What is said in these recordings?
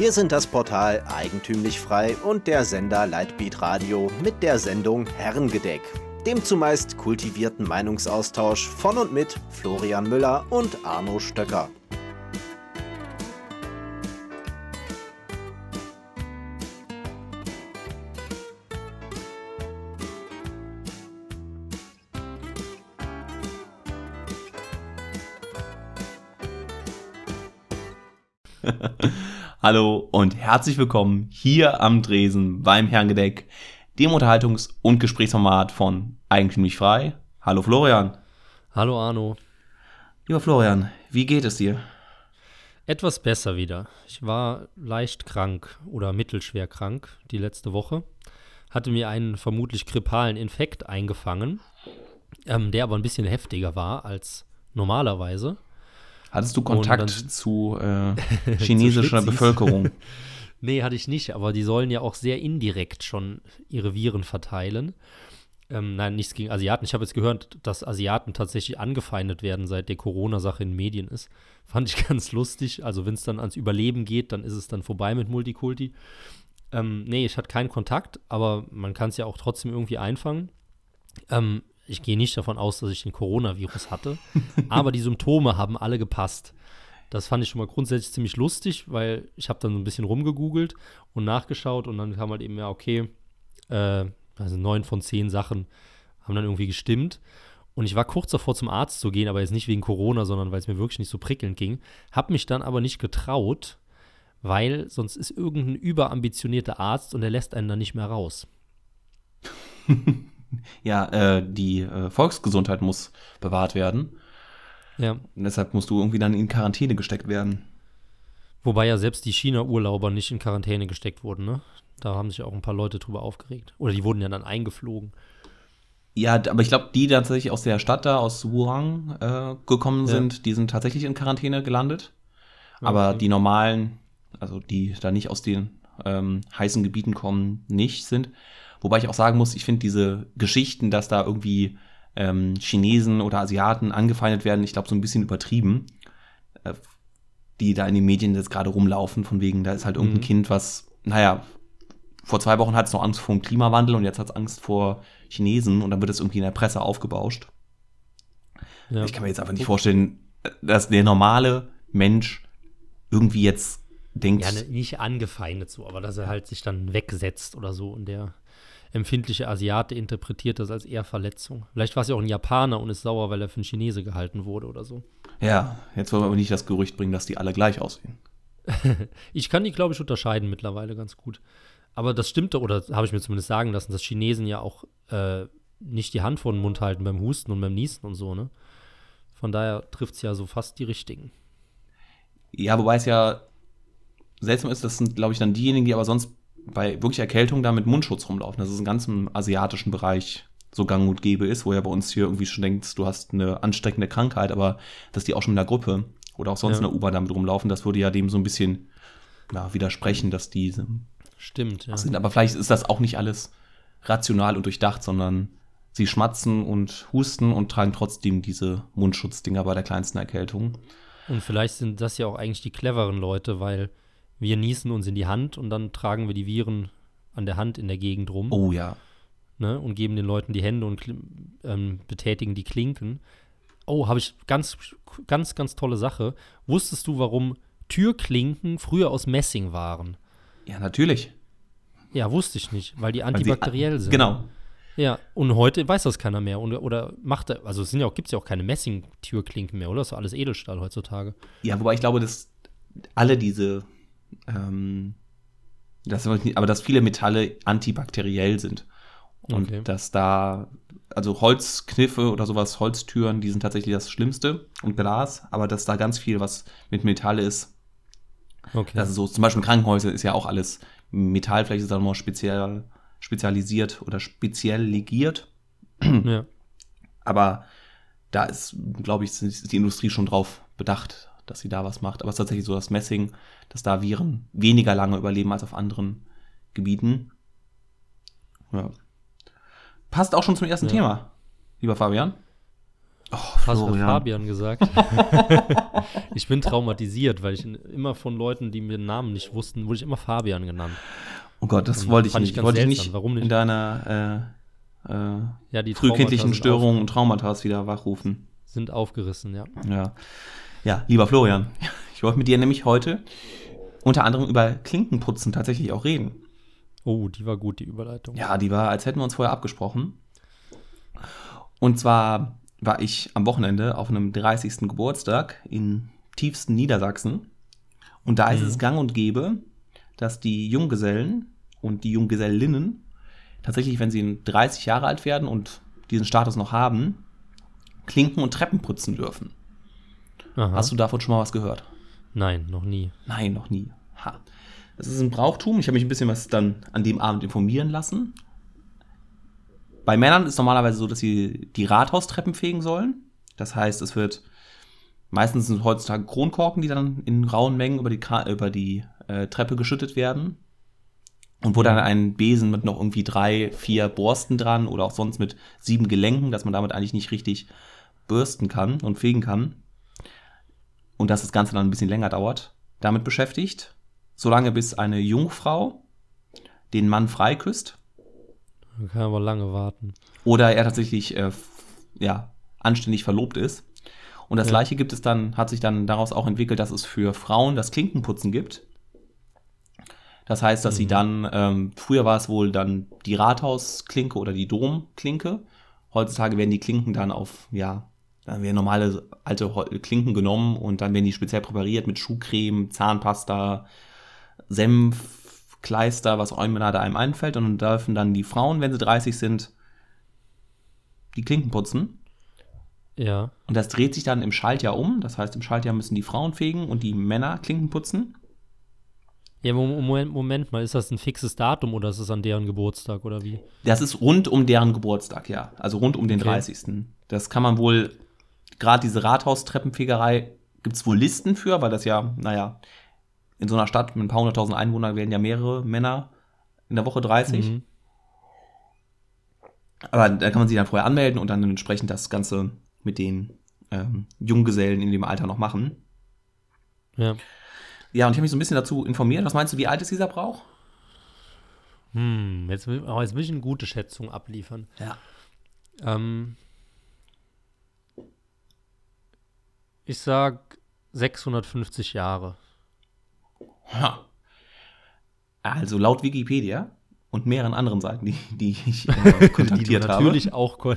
Wir sind das Portal Eigentümlich Frei und der Sender Lightbeat Radio mit der Sendung Herrengedeck, dem zumeist kultivierten Meinungsaustausch von und mit Florian Müller und Arno Stöcker. Hallo und herzlich willkommen hier am Dresen beim Herrengedeck, dem Unterhaltungs- und Gesprächsformat von Eigentümlich Frei. Hallo Florian. Hallo Arno. Lieber Florian, wie geht es dir? Etwas besser wieder. Ich war leicht krank oder mittelschwer krank die letzte Woche. Hatte mir einen vermutlich grippalen Infekt eingefangen, ähm, der aber ein bisschen heftiger war als normalerweise. Hattest du Kontakt zu äh, chinesischer zu Bevölkerung? nee, hatte ich nicht, aber die sollen ja auch sehr indirekt schon ihre Viren verteilen. Ähm, nein, nichts gegen Asiaten. Ich habe jetzt gehört, dass Asiaten tatsächlich angefeindet werden, seit der Corona-Sache in Medien ist. Fand ich ganz lustig. Also, wenn es dann ans Überleben geht, dann ist es dann vorbei mit Multikulti. Ähm, nee, ich hatte keinen Kontakt, aber man kann es ja auch trotzdem irgendwie einfangen. Ähm, ich gehe nicht davon aus, dass ich den Coronavirus hatte, aber die Symptome haben alle gepasst. Das fand ich schon mal grundsätzlich ziemlich lustig, weil ich habe dann so ein bisschen rumgegoogelt und nachgeschaut und dann kam halt eben, ja, okay, äh, also neun von zehn Sachen haben dann irgendwie gestimmt. Und ich war kurz davor, zum Arzt zu gehen, aber jetzt nicht wegen Corona, sondern weil es mir wirklich nicht so prickelnd ging. Hab mich dann aber nicht getraut, weil sonst ist irgendein überambitionierter Arzt und der lässt einen dann nicht mehr raus. ja, äh, die äh, Volksgesundheit muss bewahrt werden. Ja. Und deshalb musst du irgendwie dann in Quarantäne gesteckt werden. Wobei ja selbst die China-Urlauber nicht in Quarantäne gesteckt wurden, ne? Da haben sich auch ein paar Leute drüber aufgeregt. Oder die wurden ja dann eingeflogen. Ja, aber ich glaube, die tatsächlich aus der Stadt da, aus Wuhan äh, gekommen sind, ja. die sind tatsächlich in Quarantäne gelandet. Aber okay. die normalen, also die da nicht aus den ähm, heißen Gebieten kommen, nicht sind. Wobei ich auch sagen muss, ich finde diese Geschichten, dass da irgendwie ähm, Chinesen oder Asiaten angefeindet werden, ich glaube, so ein bisschen übertrieben. Äh, die da in den Medien jetzt gerade rumlaufen, von wegen, da ist halt irgendein mhm. Kind, was, naja, vor zwei Wochen hat es noch Angst vor dem Klimawandel und jetzt hat es Angst vor Chinesen und dann wird es irgendwie in der Presse aufgebauscht. Ja. Ich kann mir jetzt einfach nicht vorstellen, dass der normale Mensch irgendwie jetzt denkt. Ja, ne, nicht angefeindet so, aber dass er halt sich dann wegsetzt oder so und der empfindliche Asiate interpretiert das als eher Verletzung. Vielleicht war es ja auch ein Japaner und ist sauer, weil er für einen Chinese gehalten wurde oder so. Ja, jetzt wollen wir aber nicht das Gerücht bringen, dass die alle gleich aussehen. ich kann die, glaube ich, unterscheiden mittlerweile ganz gut. Aber das stimmte, oder habe ich mir zumindest sagen lassen, dass Chinesen ja auch äh, nicht die Hand vor den Mund halten beim Husten und beim Niesten und so, ne? Von daher trifft es ja so fast die richtigen. Ja, wobei es ja seltsam ist, das sind, glaube ich, dann diejenigen, die aber sonst bei wirklich Erkältung da mit Mundschutz rumlaufen. Das ist im ganzen asiatischen Bereich so gang und gäbe ist, wo ja bei uns hier irgendwie schon denkst, du hast eine ansteckende Krankheit, aber dass die auch schon in der Gruppe oder auch sonst ja. in der U-Bahn damit rumlaufen, das würde ja dem so ein bisschen ja, widersprechen, dass die Stimmt, ja. sind. Aber vielleicht ist das auch nicht alles rational und durchdacht, sondern sie schmatzen und husten und tragen trotzdem diese Mundschutzdinger bei der kleinsten Erkältung. Und vielleicht sind das ja auch eigentlich die cleveren Leute, weil wir niesen uns in die Hand und dann tragen wir die Viren an der Hand in der Gegend rum. Oh ja. Ne, und geben den Leuten die Hände und ähm, betätigen die Klinken. Oh, habe ich ganz, ganz, ganz tolle Sache. Wusstest du, warum Türklinken früher aus Messing waren? Ja, natürlich. Ja, wusste ich nicht, weil die antibakteriell sind. Genau. Ja, und heute weiß das keiner mehr. Und, oder macht er, also es sind ja auch, gibt es ja auch keine Messing-Türklinken mehr, oder? Das ist alles Edelstahl heutzutage. Ja, wobei ich glaube, dass alle diese ähm, das, aber dass viele Metalle antibakteriell sind. Und okay. dass da, also Holzkniffe oder sowas, Holztüren, die sind tatsächlich das Schlimmste und Glas, aber dass da ganz viel, was mit Metalle ist. Okay. Also so, zum Beispiel Krankenhäuser ist ja auch alles Metall, vielleicht ist da nochmal speziell, spezialisiert oder speziell legiert. Ja. Aber da ist, glaube ich, ist die Industrie schon drauf bedacht, dass sie da was macht. Aber es ist tatsächlich so, dass Messing, dass da Viren weniger lange überleben als auf anderen Gebieten. Ja. Passt auch schon zum ersten ja. Thema, lieber Fabian. Oh, Hast du Fabian gesagt? ich bin traumatisiert, weil ich immer von Leuten, die mir den Namen nicht wussten, wurde ich immer Fabian genannt. Oh Gott, das wollte ich nicht. Ich wollte ich nicht, Warum nicht in deiner äh, äh, ja, die frühkindlichen Störungen und Traumata wieder wachrufen. Sind aufgerissen, ja. Ja, ja lieber Florian, ich wollte mit dir nämlich heute unter anderem über Klinkenputzen tatsächlich auch reden. Oh, die war gut, die Überleitung. Ja, die war, als hätten wir uns vorher abgesprochen. Und zwar war ich am Wochenende auf einem 30. Geburtstag in tiefsten Niedersachsen. Und da ist mhm. es gang und gäbe, dass die Junggesellen und die Junggesellinnen tatsächlich, wenn sie 30 Jahre alt werden und diesen Status noch haben, Klinken und Treppen putzen dürfen. Aha. Hast du davon schon mal was gehört? Nein, noch nie. Nein, noch nie. Ha. Das ist ein Brauchtum. Ich habe mich ein bisschen was dann an dem Abend informieren lassen. Bei Männern ist normalerweise so, dass sie die Rathaustreppen fegen sollen. Das heißt, es wird meistens sind heutzutage Kronkorken, die dann in rauen Mengen über die, über die äh, Treppe geschüttet werden. Und wo dann ein Besen mit noch irgendwie drei, vier Borsten dran oder auch sonst mit sieben Gelenken, dass man damit eigentlich nicht richtig bürsten kann und fegen kann. Und dass das Ganze dann ein bisschen länger dauert, damit beschäftigt. Solange bis eine Jungfrau den Mann freiküsst. Man kann aber lange warten. Oder er tatsächlich äh, ja, anständig verlobt ist. Und das ja. gleiche gibt es dann, hat sich dann daraus auch entwickelt, dass es für Frauen das Klinkenputzen gibt. Das heißt, dass mhm. sie dann, ähm, früher war es wohl dann die Rathausklinke oder die Domklinke. Heutzutage werden die Klinken dann auf, ja, dann werden normale alte Klinken genommen und dann werden die speziell präpariert mit Schuhcreme, Zahnpasta, Senf, Kleister, was auch immer da einem einfällt. Und dann dürfen dann die Frauen, wenn sie 30 sind, die Klinken putzen. Ja. Und das dreht sich dann im Schaltjahr um. Das heißt, im Schaltjahr müssen die Frauen fegen und die Männer Klinken putzen. Ja, Moment, Moment mal, ist das ein fixes Datum oder ist es an deren Geburtstag oder wie? Das ist rund um deren Geburtstag, ja. Also rund um den okay. 30. Das kann man wohl, gerade diese Rathaustreppenfegerei, gibt es wohl Listen für, weil das ja, naja, in so einer Stadt mit ein paar hunderttausend Einwohnern werden ja mehrere Männer in der Woche 30. Mhm. Aber da kann man sich dann vorher anmelden und dann entsprechend das Ganze mit den ähm, Junggesellen in dem Alter noch machen. Ja. Ja, und ich habe mich so ein bisschen dazu informiert. Was meinst du, wie alt ist dieser Brauch? Hm, jetzt, jetzt will ich eine gute Schätzung abliefern. Ja. Ähm, ich sag 650 Jahre. Ja. Also laut Wikipedia und mehreren anderen Seiten, die, die ich äh, kontaktiert die habe. Natürlich auch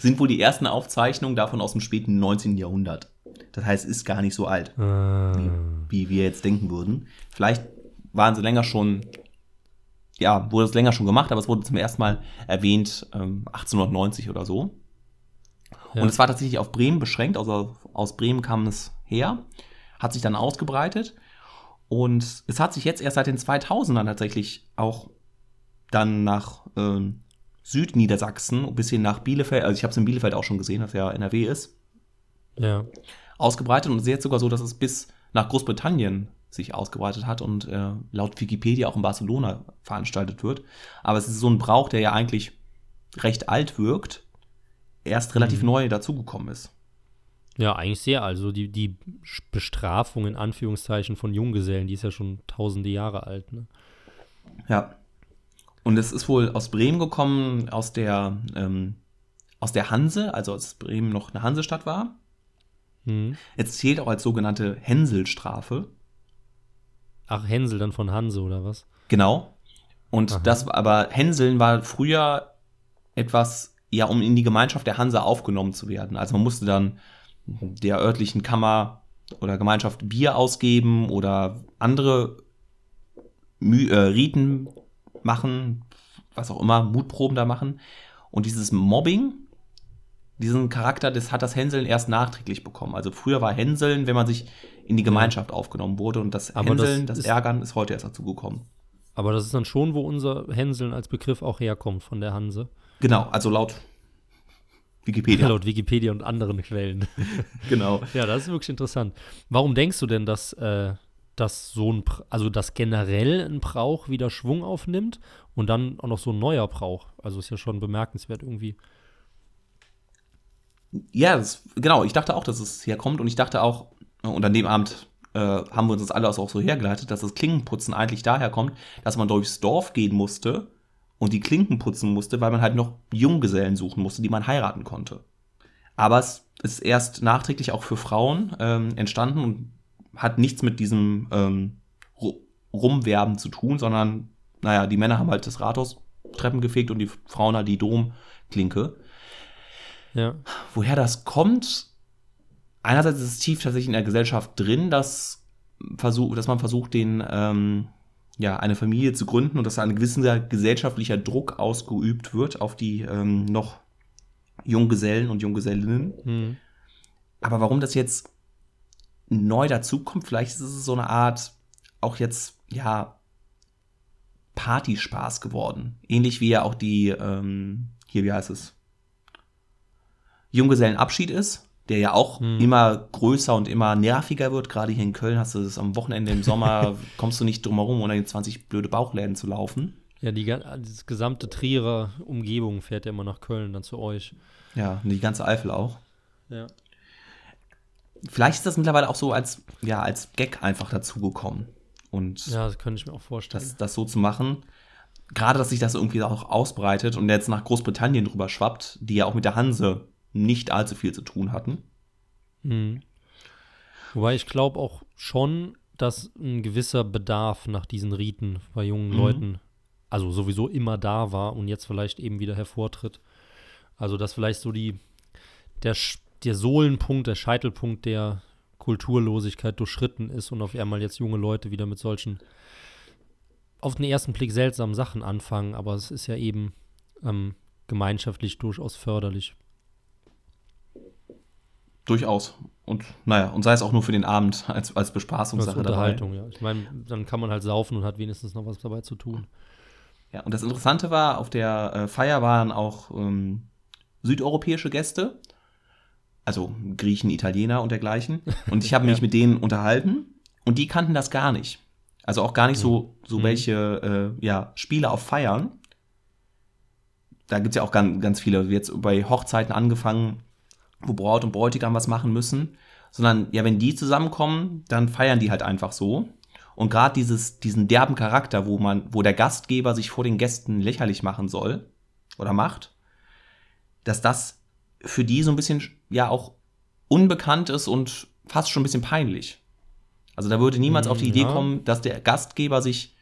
sind wohl die ersten Aufzeichnungen davon aus dem späten 19. Jahrhundert. Das heißt, ist gar nicht so alt, ah. wie, wie, wir jetzt denken würden. Vielleicht waren sie länger schon, ja, wurde es länger schon gemacht, aber es wurde zum ersten Mal erwähnt, ähm, 1890 oder so. Ja. Und es war tatsächlich auf Bremen beschränkt, also aus Bremen kam es her, hat sich dann ausgebreitet. Und es hat sich jetzt erst seit den 2000ern tatsächlich auch dann nach äh, Südniedersachsen, ein bisschen nach Bielefeld, also ich habe es in Bielefeld auch schon gesehen, dass ja NRW ist. Ja ausgebreitet und es ist jetzt sogar so, dass es bis nach Großbritannien sich ausgebreitet hat und äh, laut Wikipedia auch in Barcelona veranstaltet wird. Aber es ist so ein Brauch, der ja eigentlich recht alt wirkt, erst relativ mhm. neu dazugekommen ist. Ja, eigentlich sehr. Also die, die Bestrafung in Anführungszeichen von Junggesellen, die ist ja schon tausende Jahre alt. Ne? Ja. Und es ist wohl aus Bremen gekommen, aus der, ähm, aus der Hanse, also als Bremen noch eine Hansestadt war. Mhm. Es zählt auch als sogenannte Hänselstrafe. Ach, Hänsel dann von Hanse oder was? Genau. Und Aha. das, aber Hänseln war früher etwas, ja, um in die Gemeinschaft der Hanse aufgenommen zu werden. Also man musste dann der örtlichen Kammer oder Gemeinschaft Bier ausgeben oder andere Mü äh, Riten machen, was auch immer, Mutproben da machen. Und dieses Mobbing diesen Charakter, das hat das Hänseln erst nachträglich bekommen. Also früher war Hänseln, wenn man sich in die Gemeinschaft aufgenommen wurde und das aber Hänseln, das, das Ärgern ist heute erst dazu gekommen. Aber das ist dann schon, wo unser Hänseln als Begriff auch herkommt von der Hanse. Genau, also laut Wikipedia. laut Wikipedia und anderen Quellen. genau. Ja, das ist wirklich interessant. Warum denkst du denn, dass, äh, dass so ein, also dass generell ein Brauch wieder Schwung aufnimmt und dann auch noch so ein neuer Brauch? Also ist ja schon bemerkenswert irgendwie. Ja, das, genau. Ich dachte auch, dass es herkommt und ich dachte auch, und an dem Abend äh, haben wir uns das alles auch so hergeleitet, dass das Klinkenputzen eigentlich daher kommt, dass man durchs Dorf gehen musste und die Klinken putzen musste, weil man halt noch Junggesellen suchen musste, die man heiraten konnte. Aber es ist erst nachträglich auch für Frauen ähm, entstanden und hat nichts mit diesem ähm, Rumwerben zu tun, sondern, naja, die Männer haben halt das Rathaus Treppen gefegt und die Frauen halt die Domklinke. Ja. Woher das kommt, einerseits ist es tief tatsächlich in der Gesellschaft drin, dass, versuch, dass man versucht, den, ähm, ja, eine Familie zu gründen und dass ein gewisser gesellschaftlicher Druck ausgeübt wird auf die ähm, noch Junggesellen und Junggesellinnen. Hm. Aber warum das jetzt neu dazukommt, vielleicht ist es so eine Art, auch jetzt, ja, Partyspaß geworden. Ähnlich wie ja auch die, ähm, hier, wie heißt es? Junggesellenabschied ist, der ja auch hm. immer größer und immer nerviger wird. Gerade hier in Köln hast du das am Wochenende im Sommer, kommst du nicht drum herum, ohne in 20 blöde Bauchläden zu laufen. Ja, die, die gesamte Trierer Umgebung fährt ja immer nach Köln, dann zu euch. Ja, und die ganze Eifel auch. Ja. Vielleicht ist das mittlerweile auch so als, ja, als Gag einfach dazugekommen. Und ja, das könnte ich mir auch vorstellen. Das, das so zu machen. Gerade, dass sich das irgendwie auch ausbreitet und jetzt nach Großbritannien drüber schwappt, die ja auch mit der Hanse nicht allzu viel zu tun hatten. Mhm. Wobei ich glaube auch schon, dass ein gewisser Bedarf nach diesen Riten bei jungen mhm. Leuten, also sowieso immer da war und jetzt vielleicht eben wieder hervortritt. Also, dass vielleicht so die, der, der Sohlenpunkt, der Scheitelpunkt der Kulturlosigkeit durchschritten ist und auf einmal jetzt junge Leute wieder mit solchen auf den ersten Blick seltsamen Sachen anfangen, aber es ist ja eben ähm, gemeinschaftlich durchaus förderlich. Durchaus. Und naja, und sei es auch nur für den Abend als, als Bespaßungssache als Unterhaltung, dabei. ja. Ich meine, dann kann man halt saufen und hat wenigstens noch was dabei zu tun. Ja, und das Interessante war, auf der äh, Feier waren auch ähm, südeuropäische Gäste also Griechen, Italiener und dergleichen. Und ich habe mich ja. mit denen unterhalten und die kannten das gar nicht. Also auch gar nicht so, so mhm. welche äh, ja, Spiele auf Feiern. Da gibt es ja auch ganz, ganz viele, jetzt bei Hochzeiten angefangen, wo Braut und Bräutigam was machen müssen. Sondern ja, wenn die zusammenkommen, dann feiern die halt einfach so. Und gerade dieses, diesen derben Charakter, wo man, wo der Gastgeber sich vor den Gästen lächerlich machen soll oder macht, dass das für die so ein bisschen ja auch unbekannt ist und fast schon ein bisschen peinlich. Also da würde niemals auf die Idee ja. kommen, dass der Gastgeber sich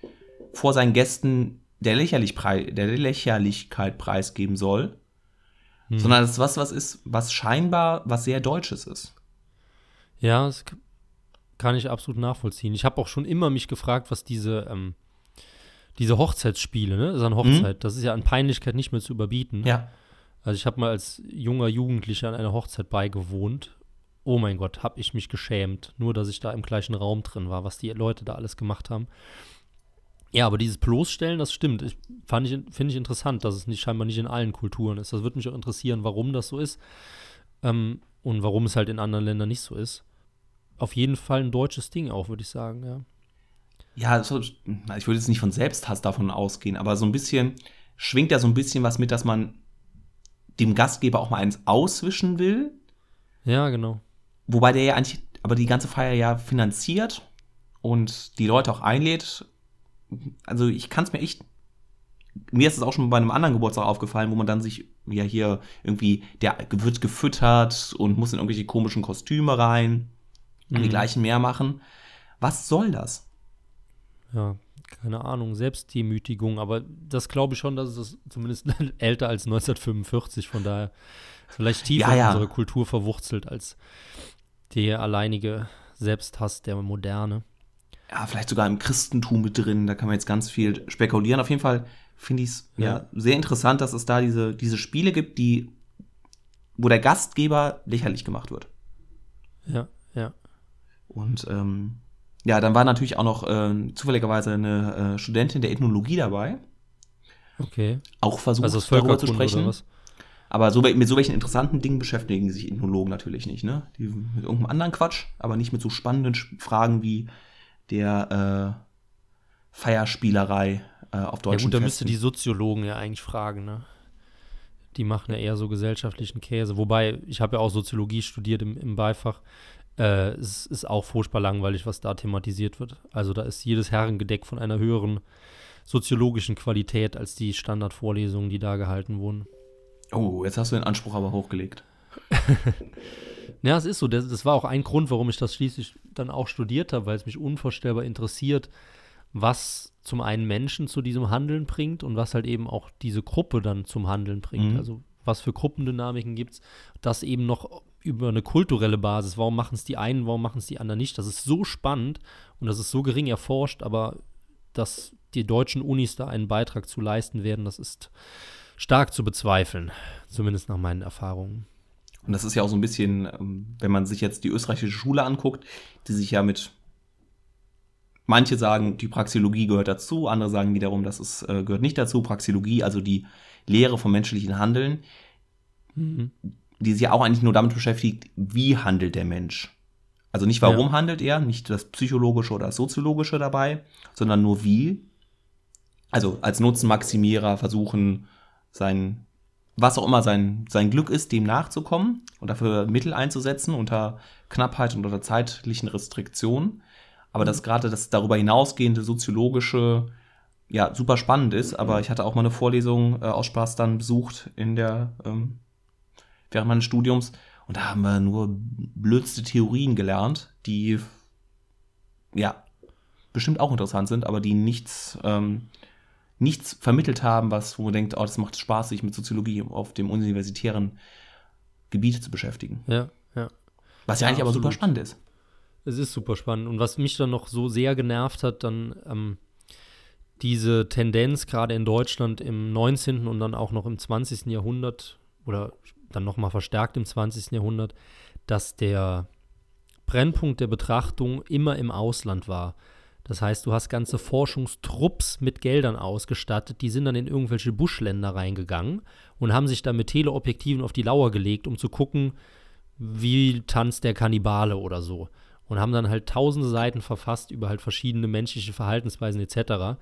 vor seinen Gästen der, Lächerlich der Lächerlichkeit preisgeben soll, hm. sondern es ist was, was ist, was scheinbar was sehr Deutsches ist. Ja, das kann ich absolut nachvollziehen. Ich habe auch schon immer mich gefragt, was diese, ähm, diese Hochzeitsspiele, ne? Das ist eine Hochzeit, mhm. das ist ja an Peinlichkeit nicht mehr zu überbieten. Ja. Also ich habe mal als junger Jugendlicher an einer Hochzeit beigewohnt. Oh mein Gott, habe ich mich geschämt, nur dass ich da im gleichen Raum drin war, was die Leute da alles gemacht haben. Ja, aber dieses bloßstellen, das stimmt. Ich, ich, finde ich interessant, dass es nicht scheinbar nicht in allen Kulturen ist. Das würde mich auch interessieren, warum das so ist ähm, und warum es halt in anderen Ländern nicht so ist. Auf jeden Fall ein deutsches Ding auch, würde ich sagen, ja. Ja, ich würde jetzt nicht von Selbsthass davon ausgehen, aber so ein bisschen schwingt ja so ein bisschen was mit, dass man dem Gastgeber auch mal eins auswischen will. Ja, genau. Wobei der ja eigentlich aber die ganze Feier ja finanziert und die Leute auch einlädt. Also ich kann es mir echt. Mir ist es auch schon bei einem anderen Geburtstag aufgefallen, wo man dann sich ja hier irgendwie, der wird gefüttert und muss in irgendwelche komischen Kostüme rein und mhm. die gleichen mehr machen. Was soll das? Ja, keine Ahnung, Selbstdemütigung, aber das glaube ich schon, dass es zumindest älter als 1945, von daher vielleicht tiefer ja, ja. in unserer Kultur verwurzelt als der alleinige Selbsthass der Moderne. Ja, vielleicht sogar im Christentum mit drin, da kann man jetzt ganz viel spekulieren. Auf jeden Fall finde ich es ja. ja. sehr interessant, dass es da diese, diese Spiele gibt, die, wo der Gastgeber lächerlich gemacht wird. Ja, ja. Und ähm, ja, dann war natürlich auch noch äh, zufälligerweise eine äh, Studentin der Ethnologie dabei. Okay. Auch versucht, also darüber zu sprechen. Aber so, mit so welchen interessanten Dingen beschäftigen sich Ethnologen natürlich nicht, ne? Die mit irgendeinem anderen Quatsch, aber nicht mit so spannenden Fragen wie der äh, Feierspielerei äh, auf Deutsch. Ja gut, da müsste die Soziologen ja eigentlich fragen, ne? Die machen ja eher so gesellschaftlichen Käse. Wobei, ich habe ja auch Soziologie studiert im, im Beifach. Äh, es ist auch furchtbar langweilig, was da thematisiert wird. Also da ist jedes Herrengedeck von einer höheren soziologischen Qualität als die Standardvorlesungen, die da gehalten wurden. Oh, jetzt hast du den Anspruch aber hochgelegt. ja, es ist so. Das, das, war auch ein Grund, warum ich das schließlich dann auch studiert habe, weil es mich unvorstellbar interessiert, was zum einen Menschen zu diesem Handeln bringt und was halt eben auch diese Gruppe dann zum Handeln bringt. Mhm. Also was für Gruppendynamiken gibt es, das eben noch über eine kulturelle Basis. Warum machen es die einen, warum machen es die anderen nicht? Das ist so spannend und das ist so gering erforscht, aber dass die deutschen Unis da einen Beitrag zu leisten werden, das ist stark zu bezweifeln, zumindest nach meinen Erfahrungen. Und das ist ja auch so ein bisschen, ähm, wenn man sich jetzt die österreichische Schule anguckt, die sich ja mit Manche sagen, die Praxiologie gehört dazu, andere sagen wiederum, das ist, äh, gehört nicht dazu. Praxiologie, also die Lehre vom menschlichen Handeln, mhm. die sich ja auch eigentlich nur damit beschäftigt, wie handelt der Mensch. Also nicht warum ja. handelt er, nicht das Psychologische oder das Soziologische dabei, sondern nur wie. Also als Nutzenmaximierer versuchen, sein, was auch immer sein, sein Glück ist, dem nachzukommen und dafür Mittel einzusetzen unter Knappheit und unter zeitlichen Restriktionen. Aber dass gerade das darüber hinausgehende soziologische ja super spannend ist. Aber ich hatte auch mal eine Vorlesung äh, aus Spaß dann besucht in der ähm, während meines Studiums und da haben wir nur blödste Theorien gelernt, die ja bestimmt auch interessant sind, aber die nichts ähm, nichts vermittelt haben, was wo man denkt, oh, das macht Spaß, sich mit Soziologie auf dem universitären Gebiet zu beschäftigen. Ja, ja. Was ja, ja eigentlich absolut. aber super spannend ist. Es ist super spannend. Und was mich dann noch so sehr genervt hat, dann ähm, diese Tendenz, gerade in Deutschland im 19. und dann auch noch im 20. Jahrhundert oder dann nochmal verstärkt im 20. Jahrhundert, dass der Brennpunkt der Betrachtung immer im Ausland war. Das heißt, du hast ganze Forschungstrupps mit Geldern ausgestattet, die sind dann in irgendwelche Buschländer reingegangen und haben sich dann mit Teleobjektiven auf die Lauer gelegt, um zu gucken, wie tanzt der Kannibale oder so und haben dann halt tausende Seiten verfasst über halt verschiedene menschliche Verhaltensweisen etc.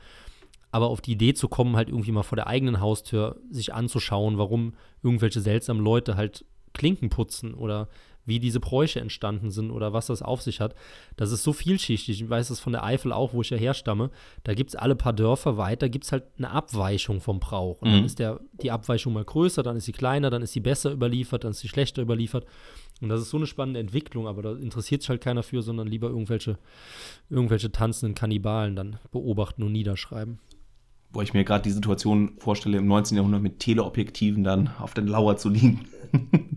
Aber auf die Idee zu kommen, halt irgendwie mal vor der eigenen Haustür sich anzuschauen, warum irgendwelche seltsamen Leute halt Klinken putzen oder wie diese Bräuche entstanden sind oder was das auf sich hat. Das ist so vielschichtig. Ich weiß das von der Eifel auch, wo ich ja herstamme. Da gibt es alle paar Dörfer weiter, gibt es halt eine Abweichung vom Brauch. Und mhm. dann ist der, die Abweichung mal größer, dann ist sie kleiner, dann ist sie besser überliefert, dann ist sie schlechter überliefert. Und das ist so eine spannende Entwicklung, aber da interessiert sich halt keiner für, sondern lieber irgendwelche, irgendwelche tanzenden Kannibalen dann beobachten und niederschreiben. Wo ich mir gerade die Situation vorstelle, im 19. Jahrhundert mit Teleobjektiven dann auf den Lauer zu liegen.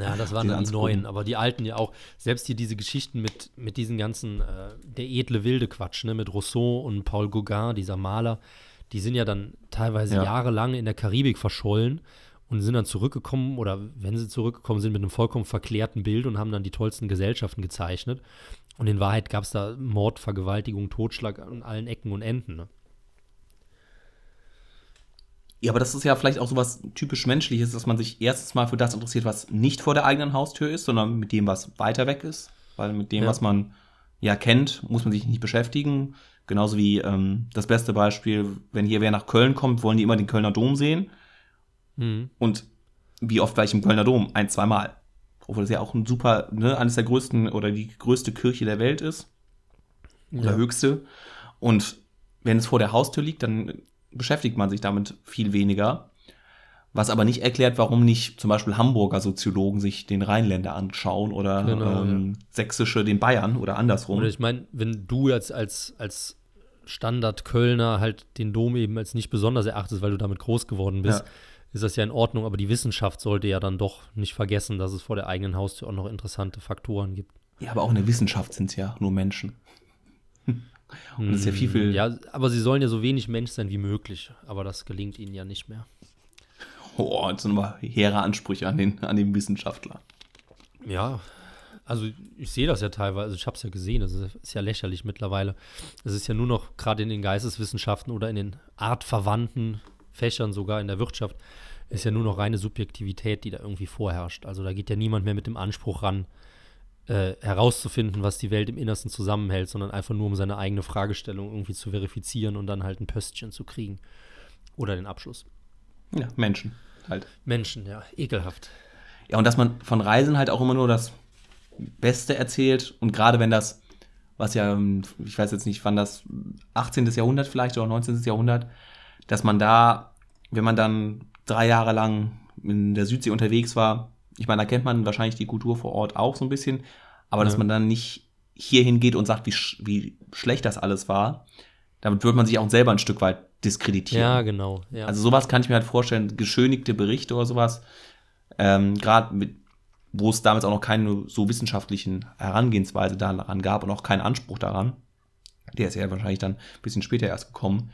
Ja, das waren dann die neuen, aber die alten ja auch. Selbst hier diese Geschichten mit, mit diesen ganzen, äh, der edle wilde Quatsch, ne, mit Rousseau und Paul Gauguin, dieser Maler, die sind ja dann teilweise ja. jahrelang in der Karibik verschollen und sind dann zurückgekommen oder wenn sie zurückgekommen sind mit einem vollkommen verklärten Bild und haben dann die tollsten Gesellschaften gezeichnet. Und in Wahrheit gab es da Mord, Vergewaltigung, Totschlag an allen Ecken und Enden. Ne? Ja, aber das ist ja vielleicht auch so was typisch Menschliches, dass man sich erstens mal für das interessiert, was nicht vor der eigenen Haustür ist, sondern mit dem, was weiter weg ist. Weil mit dem, ja. was man ja kennt, muss man sich nicht beschäftigen. Genauso wie ähm, das beste Beispiel, wenn hier wer nach Köln kommt, wollen die immer den Kölner Dom sehen. Mhm. Und wie oft war ich im Kölner Dom? Ein, zweimal. Obwohl das ja auch ein super, ne, eines der größten oder die größte Kirche der Welt ist. Oder ja. höchste. Und wenn es vor der Haustür liegt, dann beschäftigt man sich damit viel weniger. Was aber nicht erklärt, warum nicht zum Beispiel Hamburger Soziologen sich den Rheinländer anschauen oder genau, ähm, ja. Sächsische den Bayern oder andersrum. Oder ich meine, wenn du jetzt als, als Standard-Kölner halt den Dom eben als nicht besonders erachtest, weil du damit groß geworden bist, ja ist das ja in Ordnung, aber die Wissenschaft sollte ja dann doch nicht vergessen, dass es vor der eigenen Haustür auch noch interessante Faktoren gibt. Ja, aber auch in der Wissenschaft sind es ja nur Menschen. Und das ist ja viel, viel. Ja, aber sie sollen ja so wenig Mensch sein wie möglich, aber das gelingt ihnen ja nicht mehr. Oh, jetzt sind mal hehre Ansprüche an den, an den Wissenschaftler. Ja, also ich sehe das ja teilweise, also ich habe es ja gesehen, das ist ja lächerlich mittlerweile. Es ist ja nur noch gerade in den Geisteswissenschaften oder in den artverwandten Fächern, sogar in der Wirtschaft, ist ja nur noch reine Subjektivität, die da irgendwie vorherrscht. Also da geht ja niemand mehr mit dem Anspruch ran, äh, herauszufinden, was die Welt im Innersten zusammenhält, sondern einfach nur um seine eigene Fragestellung irgendwie zu verifizieren und dann halt ein Pöstchen zu kriegen. Oder den Abschluss. Ja, Menschen. halt. Menschen, ja, ekelhaft. Ja, und dass man von Reisen halt auch immer nur das Beste erzählt und gerade wenn das, was ja, ich weiß jetzt nicht, wann das 18. Jahrhundert vielleicht oder 19. Jahrhundert, dass man da, wenn man dann drei Jahre lang in der Südsee unterwegs war, ich meine, da kennt man wahrscheinlich die Kultur vor Ort auch so ein bisschen, aber ja. dass man dann nicht hierhin geht und sagt, wie, sch wie schlecht das alles war, damit wird man sich auch selber ein Stück weit diskreditieren. Ja, genau. Ja. Also sowas kann ich mir halt vorstellen, geschönigte Berichte oder sowas, ähm, gerade mit, wo es damals auch noch keine so wissenschaftlichen Herangehensweise daran gab und auch keinen Anspruch daran, der ist ja wahrscheinlich dann ein bisschen später erst gekommen,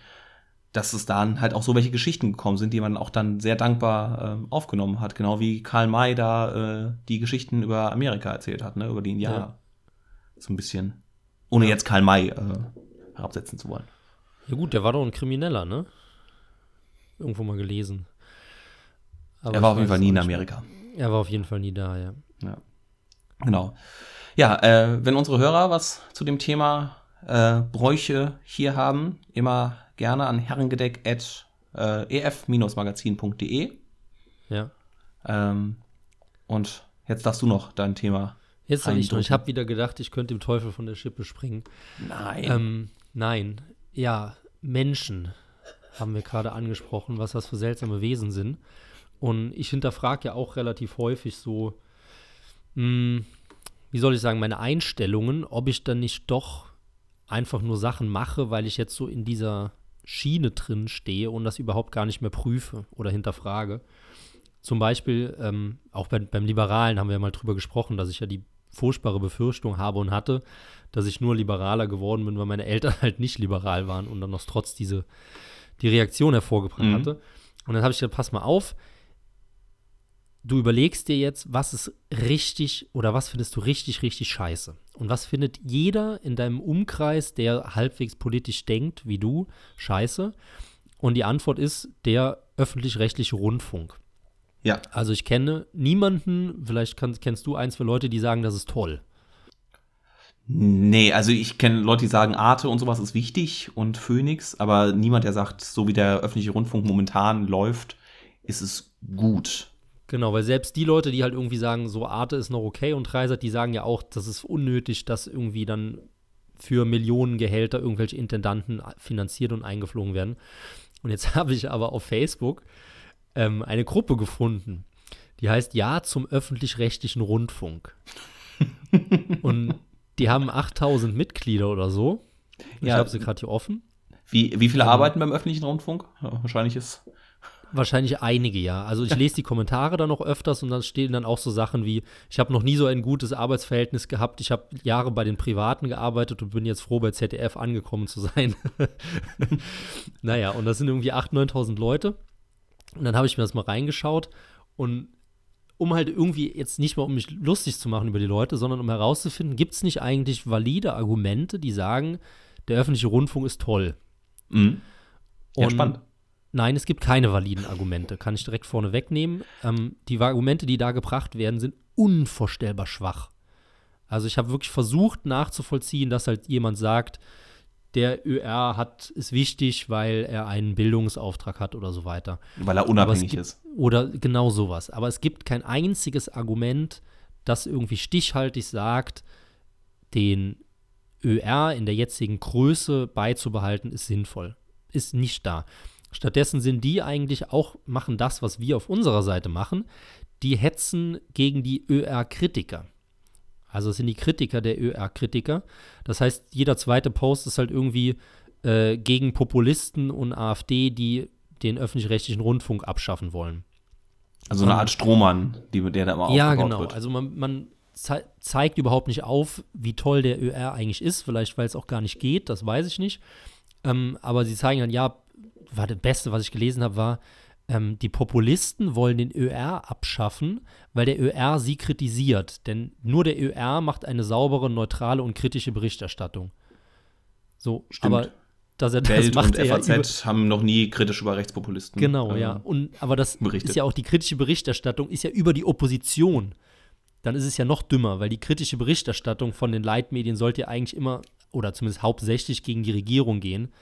dass es dann halt auch so welche Geschichten gekommen sind, die man auch dann sehr dankbar äh, aufgenommen hat. Genau wie Karl May da äh, die Geschichten über Amerika erzählt hat, ne, über die Indianer. Ja. So ein bisschen. Ohne ja. jetzt Karl May äh, herabsetzen zu wollen. Ja gut, der war doch ein Krimineller, ne? Irgendwo mal gelesen. Aber er war auf jeden Fall nie in Amerika. Er war auf jeden Fall nie da, ja. Ja. Genau. Ja, äh, wenn unsere Hörer was zu dem Thema äh, Bräuche hier haben, immer gerne an herrengedeck.ef-magazin.de. Ja. Ähm, und jetzt darfst du noch dein Thema. Jetzt ich noch. Ich habe wieder gedacht, ich könnte dem Teufel von der Schippe springen. Nein. Ähm, nein. Ja, Menschen haben wir gerade angesprochen, was das für seltsame Wesen sind. Und ich hinterfrage ja auch relativ häufig so, mh, hm, wie soll ich sagen, meine Einstellungen, ob ich dann nicht doch einfach nur Sachen mache, weil ich jetzt so in dieser Schiene drin stehe und das überhaupt gar nicht mehr prüfe oder hinterfrage. Zum Beispiel, ähm, auch bei, beim Liberalen haben wir ja mal drüber gesprochen, dass ich ja die furchtbare Befürchtung habe und hatte, dass ich nur liberaler geworden bin, weil meine Eltern halt nicht liberal waren und dann noch trotz diese die Reaktion hervorgebracht mhm. hatte. Und dann habe ich gesagt, pass mal auf, du überlegst dir jetzt, was ist richtig oder was findest du richtig, richtig scheiße. Und was findet jeder in deinem Umkreis, der halbwegs politisch denkt wie du, scheiße? Und die Antwort ist der öffentlich-rechtliche Rundfunk. Ja. Also ich kenne niemanden, vielleicht kann, kennst du eins für Leute, die sagen, das ist toll. Nee, also ich kenne Leute, die sagen, Arte und sowas ist wichtig und Phoenix, aber niemand, der sagt, so wie der öffentliche Rundfunk momentan läuft, ist es gut. Genau, weil selbst die Leute, die halt irgendwie sagen, so Arte ist noch okay und Dreisat, die sagen ja auch, das ist unnötig, dass irgendwie dann für Millionen Gehälter irgendwelche Intendanten finanziert und eingeflogen werden. Und jetzt habe ich aber auf Facebook ähm, eine Gruppe gefunden, die heißt Ja zum öffentlich-rechtlichen Rundfunk. und die haben 8000 Mitglieder oder so. Ich ja, habe sie gerade hier offen. Wie, wie viele ähm, arbeiten beim öffentlichen Rundfunk? Ja, wahrscheinlich ist Wahrscheinlich einige, ja. Also ich lese die Kommentare dann noch öfters und dann stehen dann auch so Sachen wie, ich habe noch nie so ein gutes Arbeitsverhältnis gehabt, ich habe Jahre bei den Privaten gearbeitet und bin jetzt froh, bei ZDF angekommen zu sein. naja, und das sind irgendwie 8.000, 9.000 Leute. Und dann habe ich mir das mal reingeschaut und um halt irgendwie jetzt nicht mal, um mich lustig zu machen über die Leute, sondern um herauszufinden, gibt es nicht eigentlich valide Argumente, die sagen, der öffentliche Rundfunk ist toll. Mhm. Ja, und spannend. Nein, es gibt keine validen Argumente, kann ich direkt vorne wegnehmen. Ähm, die Argumente, die da gebracht werden, sind unvorstellbar schwach. Also ich habe wirklich versucht nachzuvollziehen, dass halt jemand sagt, der ÖR hat, ist wichtig, weil er einen Bildungsauftrag hat oder so weiter. Weil er unabhängig gibt, ist. Oder genau sowas. Aber es gibt kein einziges Argument, das irgendwie stichhaltig sagt, den ÖR in der jetzigen Größe beizubehalten, ist sinnvoll. Ist nicht da. Stattdessen sind die eigentlich auch, machen das, was wir auf unserer Seite machen. Die hetzen gegen die ÖR-Kritiker. Also es sind die Kritiker der ÖR-Kritiker. Das heißt, jeder zweite Post ist halt irgendwie äh, gegen Populisten und AfD, die den öffentlich-rechtlichen Rundfunk abschaffen wollen. Also eine Art Strohmann, die, der da immer Ja, genau. Wird. Also man, man ze zeigt überhaupt nicht auf, wie toll der ÖR eigentlich ist. Vielleicht, weil es auch gar nicht geht, das weiß ich nicht. Ähm, aber sie zeigen dann, ja, war das Beste, was ich gelesen habe, war, ähm, die Populisten wollen den ÖR abschaffen, weil der ÖR sie kritisiert. Denn nur der ÖR macht eine saubere, neutrale und kritische Berichterstattung. So, Stimmt. aber dass er das Welt macht und FAZ ja haben noch nie kritisch über Rechtspopulisten. Genau, äh, ja. Und, aber das berichtet. ist ja auch die kritische Berichterstattung, ist ja über die Opposition. Dann ist es ja noch dümmer, weil die kritische Berichterstattung von den Leitmedien sollte ja eigentlich immer oder zumindest hauptsächlich gegen die Regierung gehen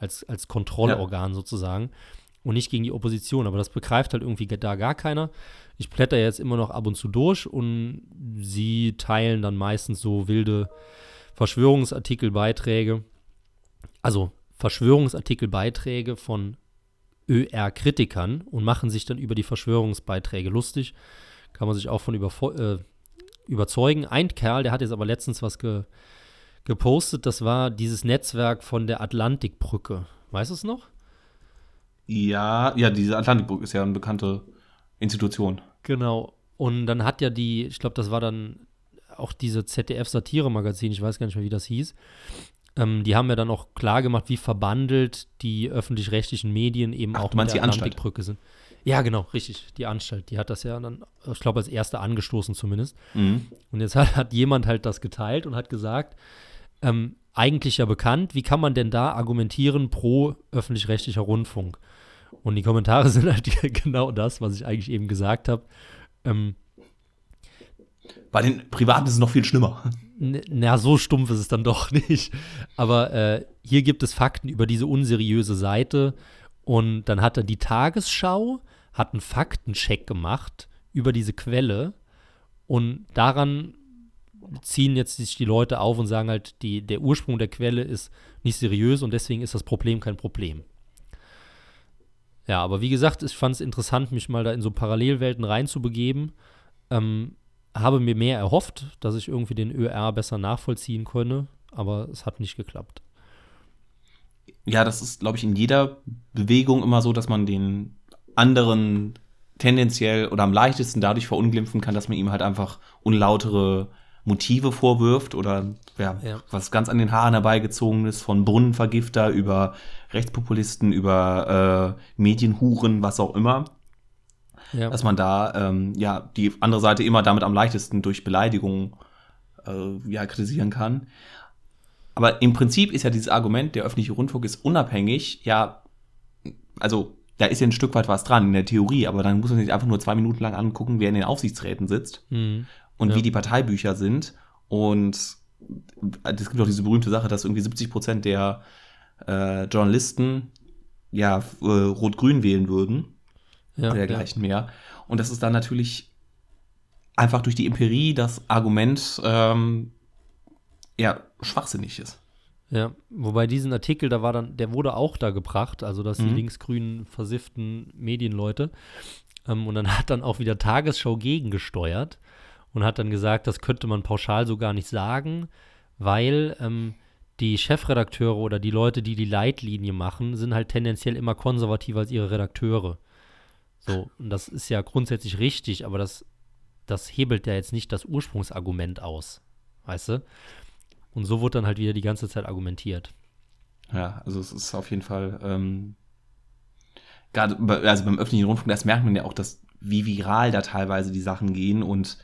als, als Kontrollorgan ja. sozusagen. und nicht gegen die Opposition. Aber das begreift halt irgendwie da gar keiner. Ich blätter jetzt immer noch ab und zu durch und sie teilen dann meistens so wilde Verschwörungsartikelbeiträge. Also Verschwörungsartikelbeiträge von ÖR-Kritikern und machen sich dann über die Verschwörungsbeiträge lustig. Kann man sich auch von äh, überzeugen. Ein Kerl, der hat jetzt aber letztens was ge gepostet, das war dieses Netzwerk von der Atlantikbrücke. Weißt du es noch? Ja, ja, diese Atlantikbrücke ist ja eine bekannte Institution. Genau. Und dann hat ja die, ich glaube, das war dann auch diese ZDF-Satire-Magazin, ich weiß gar nicht mehr, wie das hieß. Ähm, die haben ja dann auch klar gemacht, wie verbandelt die öffentlich-rechtlichen Medien eben Ach, auch mit der Atlantikbrücke sind. Ja, genau, richtig. Die Anstalt, die hat das ja dann, ich glaube, als erste angestoßen zumindest. Mhm. Und jetzt hat, hat, jemand halt das geteilt und hat gesagt, ähm, eigentlich ja bekannt, wie kann man denn da argumentieren pro öffentlich-rechtlicher Rundfunk? Und die Kommentare sind halt genau das, was ich eigentlich eben gesagt habe. Ähm, Bei den Privaten ist es noch viel schlimmer. Na, so stumpf ist es dann doch nicht. Aber äh, hier gibt es Fakten über diese unseriöse Seite. Und dann hat er die Tagesschau, hat einen Faktencheck gemacht über diese Quelle. Und daran ziehen jetzt sich die Leute auf und sagen halt, die, der Ursprung der Quelle ist nicht seriös und deswegen ist das Problem kein Problem. Ja, aber wie gesagt, ich fand es interessant, mich mal da in so Parallelwelten reinzubegeben. Ähm, habe mir mehr erhofft, dass ich irgendwie den ÖR besser nachvollziehen könne, aber es hat nicht geklappt. Ja, das ist, glaube ich, in jeder Bewegung immer so, dass man den anderen tendenziell oder am leichtesten dadurch verunglimpfen kann, dass man ihm halt einfach unlautere Motive vorwirft oder ja, ja. was ganz an den Haaren herbeigezogen ist, von Brunnenvergifter über Rechtspopulisten, über äh, Medienhuren, was auch immer. Ja. Dass man da ähm, ja die andere Seite immer damit am leichtesten durch Beleidigungen äh, ja, kritisieren kann. Aber im Prinzip ist ja dieses Argument, der öffentliche Rundfunk ist unabhängig, ja, also da ist ja ein Stück weit was dran in der Theorie, aber dann muss man sich einfach nur zwei Minuten lang angucken, wer in den Aufsichtsräten sitzt mhm. Und ja. wie die Parteibücher sind. Und es gibt auch diese berühmte Sache, dass irgendwie 70 Prozent der äh, Journalisten ja äh, rot-grün wählen würden ja, dergleichen ja. mehr. Und das ist dann natürlich einfach durch die Empirie das Argument ähm, ja schwachsinnig ist. Ja, wobei diesen Artikel, da war dann, der wurde auch da gebracht, also dass mhm. die linksgrünen versifften Medienleute. Ähm, und dann hat dann auch wieder Tagesschau gegengesteuert und hat dann gesagt, das könnte man pauschal so gar nicht sagen, weil ähm, die Chefredakteure oder die Leute, die die Leitlinie machen, sind halt tendenziell immer konservativer als ihre Redakteure. So, und das ist ja grundsätzlich richtig, aber das, das hebelt ja jetzt nicht das Ursprungsargument aus. Weißt du? Und so wird dann halt wieder die ganze Zeit argumentiert. Ja, also es ist auf jeden Fall, ähm, gerade also beim öffentlichen Rundfunk, das merkt man ja auch, dass wie viral da teilweise die Sachen gehen und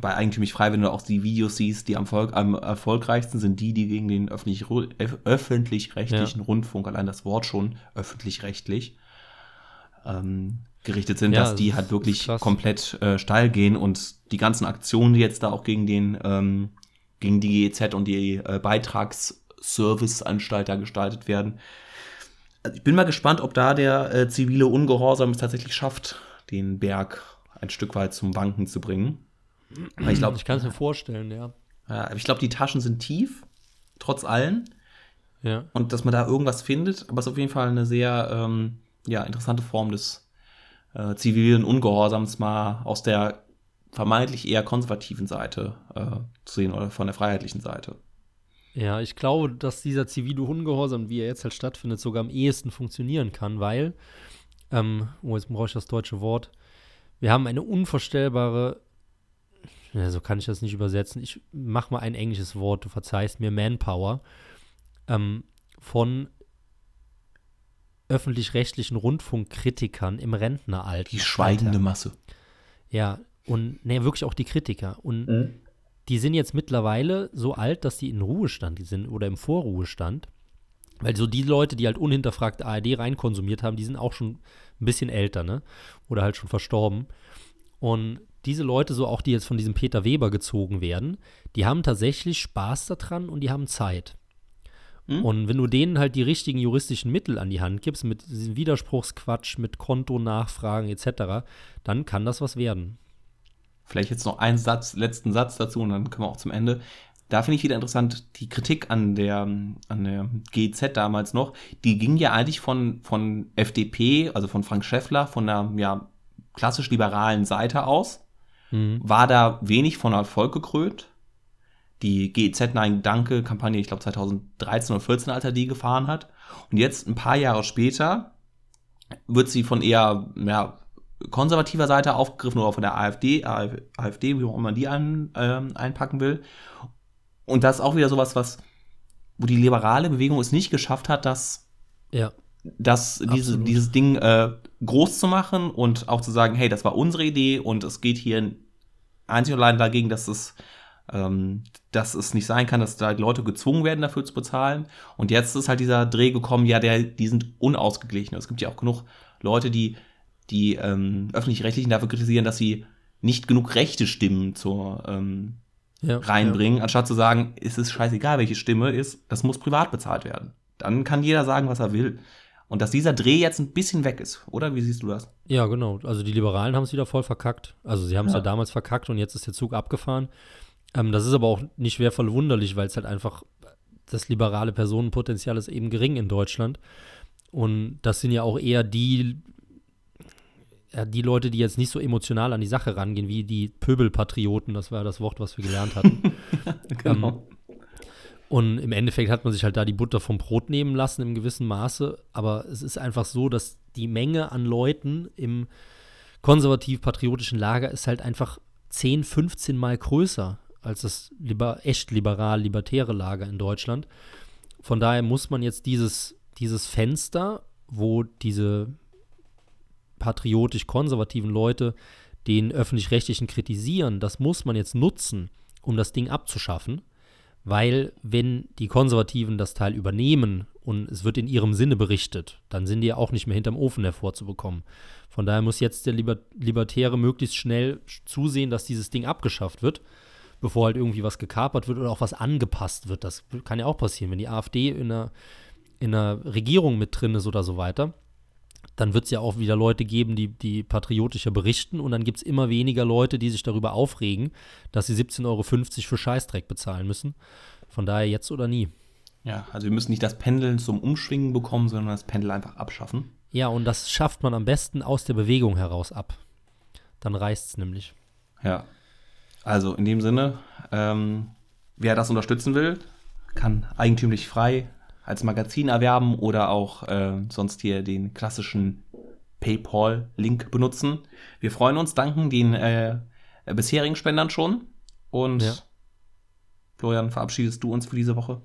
bei Eigentümlich Frei, wenn du auch die Videos siehst, die am, Volk, am erfolgreichsten sind die, die gegen den öffentlich-rechtlichen öffentlich ja. Rundfunk, allein das Wort schon öffentlich-rechtlich, ähm, gerichtet sind, ja, dass die halt wirklich komplett äh, steil gehen und die ganzen Aktionen, die jetzt da auch gegen den, ähm, gegen die GEZ und die äh, Beitragsserviceanstalt da gestaltet werden. Also ich bin mal gespannt, ob da der äh, zivile Ungehorsam es tatsächlich schafft, den Berg ein Stück weit zum Wanken zu bringen. Weil ich glaube, ich kann es mir vorstellen, ja. ja ich glaube, die Taschen sind tief, trotz allem. Ja. Und dass man da irgendwas findet, aber es ist auf jeden Fall eine sehr ähm, ja, interessante Form des äh, zivilen Ungehorsams mal aus der vermeintlich eher konservativen Seite äh, zu sehen oder von der freiheitlichen Seite. Ja, ich glaube, dass dieser zivile Ungehorsam, wie er jetzt halt stattfindet, sogar am ehesten funktionieren kann, weil, ähm, oh, jetzt brauche ich das deutsche Wort, wir haben eine unvorstellbare, ja, so kann ich das nicht übersetzen, ich mache mal ein englisches Wort, du verzeihst mir, Manpower, ähm, von öffentlich-rechtlichen Rundfunkkritikern im Rentneralter. Die schweigende Masse. Ja, und ne, wirklich auch die Kritiker. Und mhm. die sind jetzt mittlerweile so alt, dass die in Ruhestand sind oder im Vorruhestand. Weil so die Leute, die halt unhinterfragt ARD reinkonsumiert haben, die sind auch schon ein bisschen älter, ne? Oder halt schon verstorben. Und diese Leute, so auch die jetzt von diesem Peter Weber gezogen werden, die haben tatsächlich Spaß daran und die haben Zeit. Hm? Und wenn du denen halt die richtigen juristischen Mittel an die Hand gibst, mit diesem Widerspruchsquatsch, mit Kontonachfragen etc., dann kann das was werden. Vielleicht jetzt noch einen Satz, letzten Satz dazu und dann können wir auch zum Ende. Da finde ich wieder interessant, die Kritik an der, an der GZ damals noch, die ging ja eigentlich von, von FDP, also von Frank Schäffler, von der ja, klassisch liberalen Seite aus, mhm. war da wenig von Erfolg gekrönt die GEZ Nein Danke Kampagne, ich glaube 2013 oder 14, als er die gefahren hat. Und jetzt, ein paar Jahre später, wird sie von eher ja, konservativer Seite aufgegriffen oder von der AfD, AfD, wie auch immer die ein, äh, einpacken will. Und das ist auch wieder sowas, was, wo die liberale Bewegung es nicht geschafft hat, dass, ja, dass diese, dieses Ding äh, groß zu machen und auch zu sagen, hey, das war unsere Idee und es geht hier einzig und allein dagegen, dass es ähm, dass es nicht sein kann, dass da Leute gezwungen werden, dafür zu bezahlen. Und jetzt ist halt dieser Dreh gekommen, ja, der, die sind unausgeglichen. Es gibt ja auch genug Leute, die die ähm, öffentlich-rechtlichen dafür kritisieren, dass sie nicht genug rechte Stimmen zur ähm, ja, reinbringen, ja. anstatt zu sagen, es ist scheißegal, welche Stimme ist, das muss privat bezahlt werden. Dann kann jeder sagen, was er will. Und dass dieser Dreh jetzt ein bisschen weg ist, oder? Wie siehst du das? Ja, genau. Also die Liberalen haben es wieder voll verkackt. Also sie haben es ja. ja damals verkackt und jetzt ist der Zug abgefahren. Ähm, das ist aber auch nicht schwer verwunderlich, weil es halt einfach das liberale Personenpotenzial ist eben gering in Deutschland. Und das sind ja auch eher die, ja, die Leute, die jetzt nicht so emotional an die Sache rangehen, wie die Pöbelpatrioten, das war das Wort, was wir gelernt hatten. genau. Ähm, und im Endeffekt hat man sich halt da die Butter vom Brot nehmen lassen im gewissen Maße. Aber es ist einfach so, dass die Menge an Leuten im konservativ-patriotischen Lager ist halt einfach 10, 15 Mal größer als das liber echt liberal-libertäre Lager in Deutschland. Von daher muss man jetzt dieses, dieses Fenster, wo diese patriotisch-konservativen Leute den öffentlich-rechtlichen kritisieren, das muss man jetzt nutzen, um das Ding abzuschaffen. Weil, wenn die Konservativen das Teil übernehmen und es wird in ihrem Sinne berichtet, dann sind die ja auch nicht mehr hinterm Ofen hervorzubekommen. Von daher muss jetzt der Liber Libertäre möglichst schnell zusehen, dass dieses Ding abgeschafft wird bevor halt irgendwie was gekapert wird oder auch was angepasst wird. Das kann ja auch passieren, wenn die AfD in einer, in einer Regierung mit drin ist oder so weiter. Dann wird es ja auch wieder Leute geben, die, die patriotischer berichten und dann gibt es immer weniger Leute, die sich darüber aufregen, dass sie 17,50 Euro für Scheißdreck bezahlen müssen. Von daher jetzt oder nie. Ja, also wir müssen nicht das Pendeln zum Umschwingen bekommen, sondern das Pendel einfach abschaffen. Ja, und das schafft man am besten aus der Bewegung heraus ab. Dann reißt es nämlich. Ja, also in dem Sinne, ähm, wer das unterstützen will, kann eigentümlich frei als Magazin erwerben oder auch äh, sonst hier den klassischen PayPal-Link benutzen. Wir freuen uns, danken den äh, bisherigen Spendern schon. Und ja. Florian, verabschiedest du uns für diese Woche?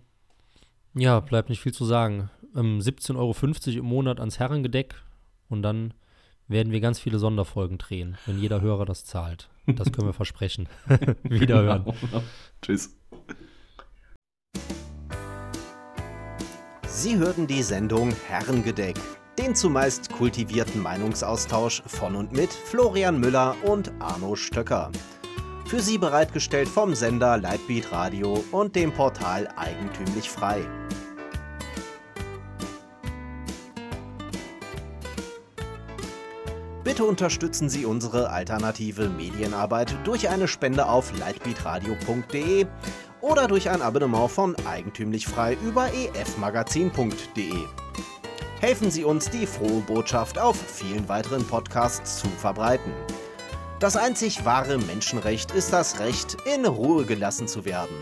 Ja, bleibt nicht viel zu sagen. Ähm, 17,50 Euro im Monat ans Herrengedeck und dann werden wir ganz viele Sonderfolgen drehen, wenn jeder Hörer das zahlt. Das können wir versprechen. Wiederhören. Genau. Tschüss. Sie hörten die Sendung Herrengedeck, den zumeist kultivierten Meinungsaustausch von und mit Florian Müller und Arno Stöcker. Für Sie bereitgestellt vom Sender Lightbeat Radio und dem Portal Eigentümlich Frei. Bitte unterstützen Sie unsere alternative Medienarbeit durch eine Spende auf lightbeatradio.de oder durch ein Abonnement von Eigentümlich Frei über efmagazin.de. Helfen Sie uns, die frohe Botschaft auf vielen weiteren Podcasts zu verbreiten. Das einzig wahre Menschenrecht ist das Recht, in Ruhe gelassen zu werden.